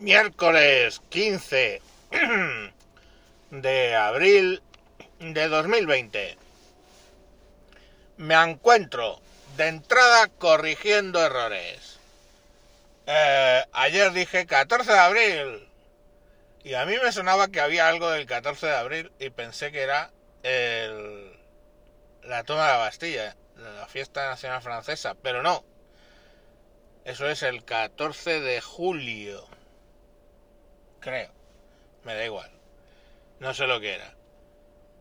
miércoles 15 de abril de 2020. Me encuentro de entrada corrigiendo errores. Eh, ayer dije 14 de abril y a mí me sonaba que había algo del 14 de abril y pensé que era el, la toma de la Bastilla, la fiesta nacional francesa, pero no. Eso es el 14 de julio creo. Me da igual. No sé lo que era.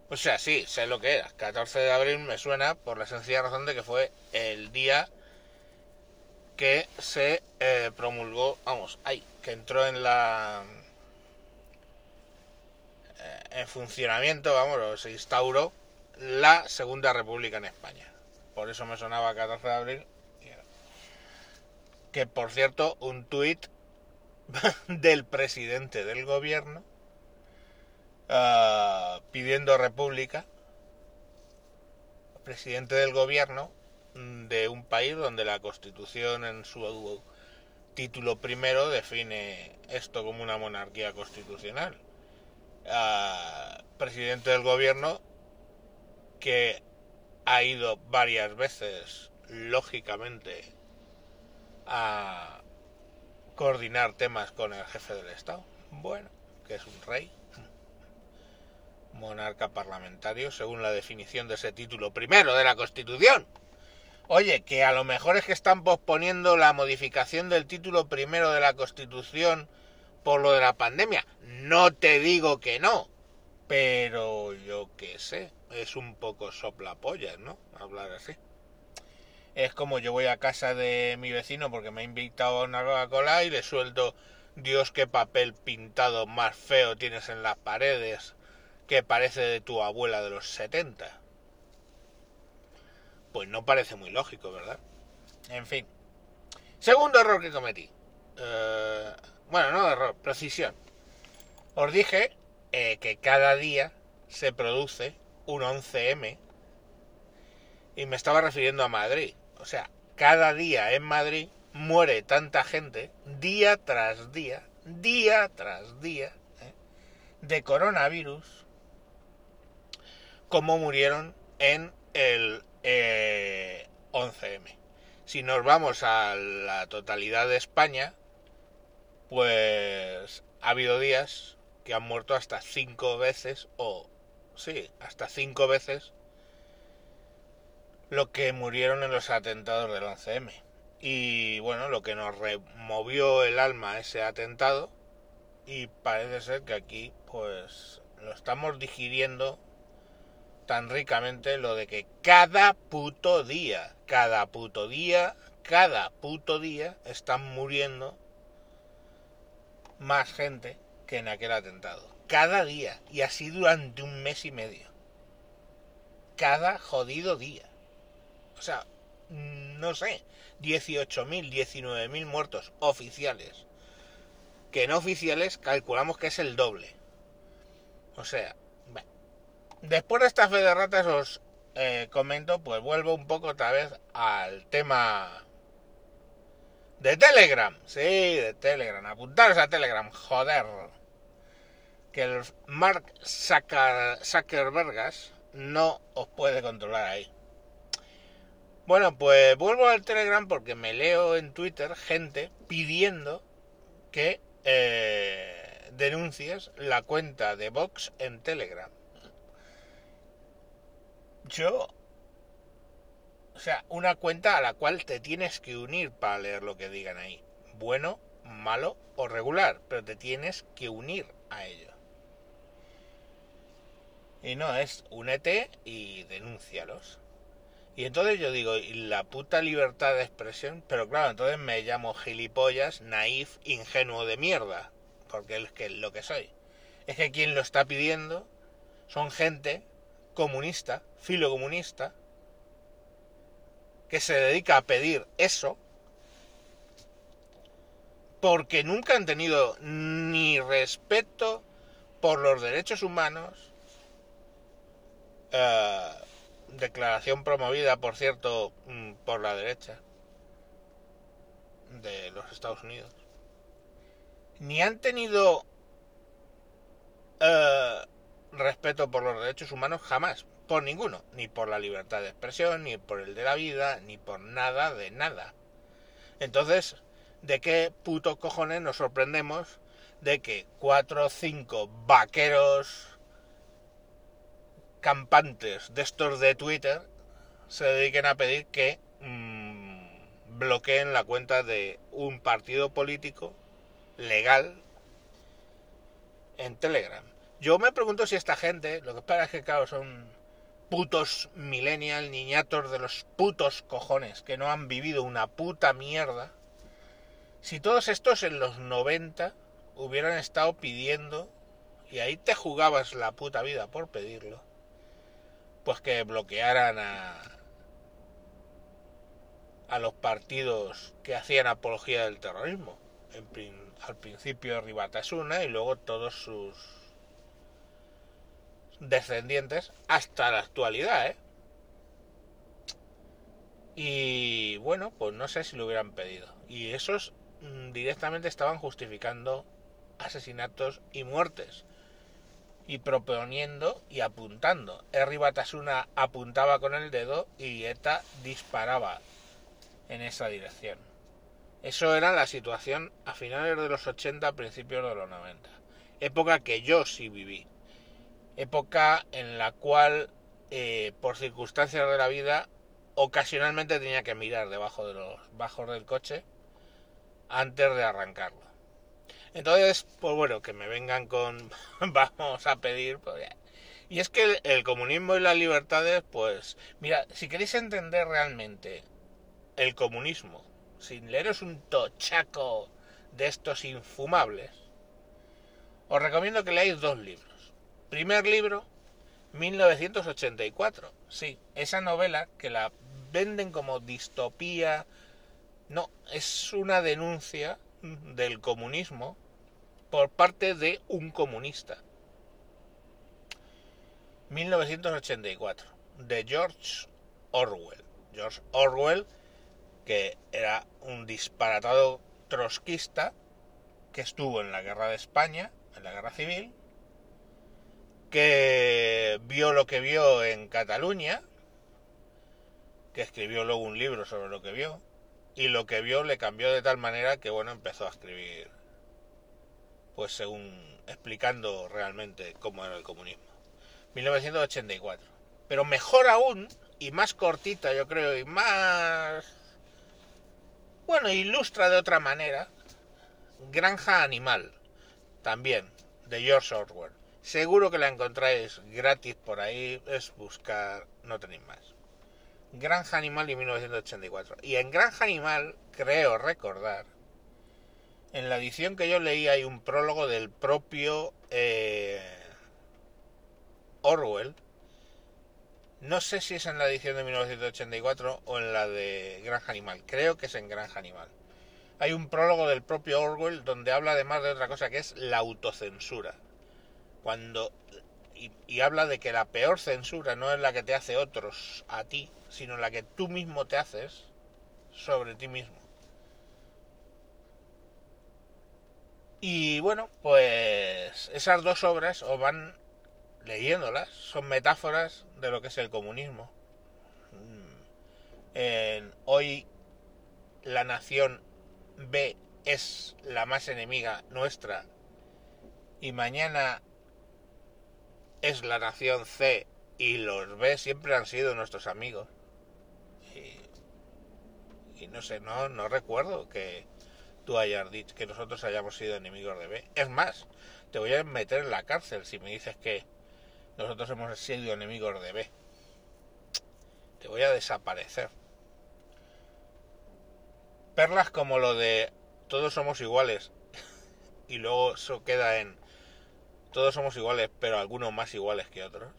O sea, sí, sé lo que era. 14 de abril me suena por la sencilla razón de que fue el día que se eh, promulgó, vamos, ay, que entró en la... Eh, en funcionamiento, vamos, se instauró la Segunda República en España. Por eso me sonaba 14 de abril. Que por cierto, un tuit del presidente del gobierno uh, pidiendo república, presidente del gobierno de un país donde la constitución en su título primero define esto como una monarquía constitucional. Uh, presidente del gobierno que ha ido varias veces, lógicamente, a coordinar temas con el jefe del Estado. Bueno, que es un rey, monarca parlamentario, según la definición de ese título primero de la Constitución. Oye, que a lo mejor es que están posponiendo la modificación del título primero de la Constitución por lo de la pandemia. No te digo que no, pero yo qué sé, es un poco soplapollas, ¿no? Hablar así. Es como yo voy a casa de mi vecino porque me ha invitado a una Coca-Cola y le suelto, Dios, qué papel pintado más feo tienes en las paredes, que parece de tu abuela de los 70. Pues no parece muy lógico, ¿verdad? En fin. Segundo error que cometí. Eh, bueno, no error, precisión. Os dije eh, que cada día se produce un 11M y me estaba refiriendo a Madrid. O sea, cada día en Madrid muere tanta gente, día tras día, día tras día, ¿eh? de coronavirus, como murieron en el 11M. Eh, si nos vamos a la totalidad de España, pues ha habido días que han muerto hasta cinco veces, o sí, hasta cinco veces lo que murieron en los atentados del 11M. Y bueno, lo que nos removió el alma ese atentado y parece ser que aquí pues lo estamos digiriendo tan ricamente lo de que cada puto día, cada puto día, cada puto día están muriendo más gente que en aquel atentado. Cada día. Y así durante un mes y medio. Cada jodido día o sea, no sé, 18.000, 19.000 muertos oficiales. Que no oficiales calculamos que es el doble. O sea, después de esta fe de ratas os eh, comento, pues vuelvo un poco otra vez al tema de Telegram. Sí, de Telegram. Apuntaros a Telegram, joder. Que el Mark Zuckerbergas no os puede controlar ahí. Bueno, pues vuelvo al Telegram porque me leo en Twitter gente pidiendo que eh, denuncies la cuenta de Vox en Telegram. Yo, o sea, una cuenta a la cual te tienes que unir para leer lo que digan ahí. Bueno, malo o regular, pero te tienes que unir a ello. Y no, es únete y denúncialos. Y entonces yo digo, ¿y la puta libertad de expresión? Pero claro, entonces me llamo gilipollas, naif, ingenuo de mierda. Porque es que lo que soy. Es que quien lo está pidiendo son gente comunista, filocomunista, que se dedica a pedir eso porque nunca han tenido ni respeto por los derechos humanos, eh, declaración promovida, por cierto, mm, por la derecha de los Estados Unidos. ni han tenido eh, respeto por los derechos humanos jamás, por ninguno, ni por la libertad de expresión, ni por el de la vida, ni por nada de nada. Entonces, ¿de qué puto cojones nos sorprendemos de que cuatro o cinco vaqueros campantes de estos de Twitter se dediquen a pedir que mmm, bloqueen la cuenta de un partido político legal en Telegram. Yo me pregunto si esta gente, lo que espera es que, claro, son putos millennial, niñatos de los putos cojones, que no han vivido una puta mierda. Si todos estos en los 90 hubieran estado pidiendo, y ahí te jugabas la puta vida por pedirlo, pues que bloquearan a, a los partidos que hacían apología del terrorismo. al principio Ribatasuna y luego todos sus descendientes hasta la actualidad, ¿eh? Y bueno, pues no sé si lo hubieran pedido. Y esos mm, directamente estaban justificando asesinatos y muertes. Y proponiendo y apuntando. Erri Batasuna apuntaba con el dedo y ETA disparaba en esa dirección. Eso era la situación a finales de los 80, principios de los 90. Época que yo sí viví época en la cual, eh, por circunstancias de la vida, ocasionalmente tenía que mirar debajo de los bajos del coche antes de arrancarlo. Entonces, pues bueno, que me vengan con vamos a pedir. Pues, y es que el, comunismo y las libertades, pues, mira, si queréis entender realmente el comunismo, sin leeros un tochaco de estos infumables, os recomiendo que leáis dos libros. Primer libro, 1984. Sí, esa novela que la venden como distopía. No, es una denuncia del comunismo por parte de un comunista. 1984, de George Orwell. George Orwell, que era un disparatado trotskista que estuvo en la guerra de España, en la guerra civil, que vio lo que vio en Cataluña, que escribió luego un libro sobre lo que vio, y lo que vio le cambió de tal manera que, bueno, empezó a escribir, pues según explicando realmente cómo era el comunismo. 1984. Pero mejor aún, y más cortita yo creo, y más... Bueno, ilustra de otra manera, Granja Animal, también, de George Orwell. Seguro que la encontráis gratis por ahí, es buscar, no tenéis más. Granja Animal de 1984. Y en Granja Animal, creo recordar, en la edición que yo leí hay un prólogo del propio eh, Orwell. No sé si es en la edición de 1984 o en la de Granja Animal. Creo que es en Granja Animal. Hay un prólogo del propio Orwell donde habla además de otra cosa que es la autocensura cuando y, habla de que la peor censura no es la que te hace otros a ti, sino la que tú mismo te haces sobre ti mismo. Y bueno, pues esas dos obras os van leyéndolas, son metáforas de lo que es el comunismo. Mm, hoy la nación B es la más enemiga nuestra y mañana es la nación C y los B siempre han sido nuestros amigos. Y, no sé, no, no recuerdo que tú hayas dicho que nosotros hayamos sido enemigos de B. Es más, te voy a meter en la cárcel si me dices que nosotros hemos sido enemigos de B. Te voy a desaparecer. Perlas como lo de todos somos iguales y luego eso queda en todos somos iguales, pero algunos más iguales que otros.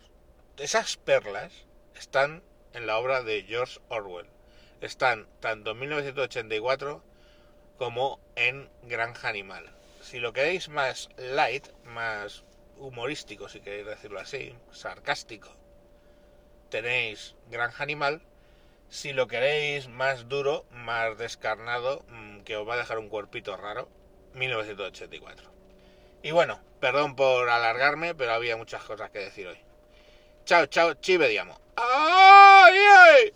Esas perlas están en la obra de George Orwell. Están tanto en 1984 como en Granja Animal. Si lo queréis más light, más humorístico, si queréis decirlo así, sarcástico, tenéis Granja Animal. Si lo queréis más duro, más descarnado, mm, que os va a dejar un cuerpito raro, 1984. Y bueno, perdón por alargarme, pero había muchas cosas que decir hoy. Chao, chao, ci vediamo. ¡Ay, ay!